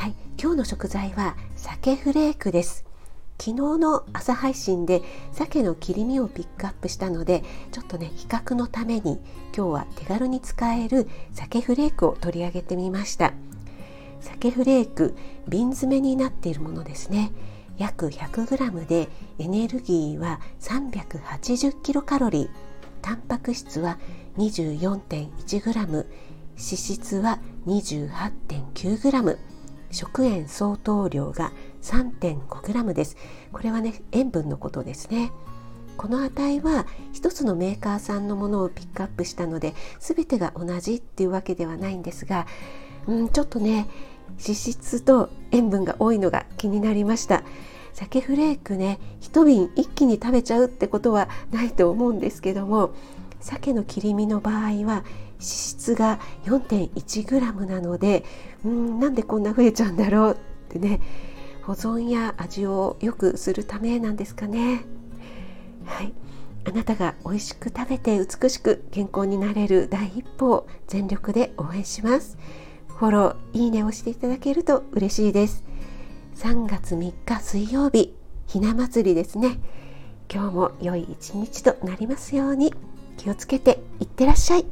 はい今日の食材は鮭フレークです。昨日の朝配信で鮭の切り身をピックアップしたのでちょっとね比較のために今日は手軽に使える鮭フレークを取り上げてみました。鮭フレーク瓶詰めになっているものですね。約 100g でエネルギーは 380kcal タンパク質は 24.1g 脂質は 28.9g 食塩相当量が 3.5g です。これはね塩分のことですね。この値は一つのメーカーさんのものをピックアップしたので全てが同じっていうわけではないんですが、うん、ちょっとね脂質と塩分が多いのが気になりました。鮭フレークね一瓶一気に食べちゃうってことはないと思うんですけども鮭の切り身の場合は脂質が 4.1g なのでうんなんでこんな増えちゃうんだろうってね。保存や味を良くするためなんですかね。はい。あなたが美味しく食べて美しく健康になれる第一歩を全力で応援します。フォローいいねをしていただけると嬉しいです。3月3日水曜日ひな祭りですね。今日も良い一日となりますように。気をつけていってらっしゃい。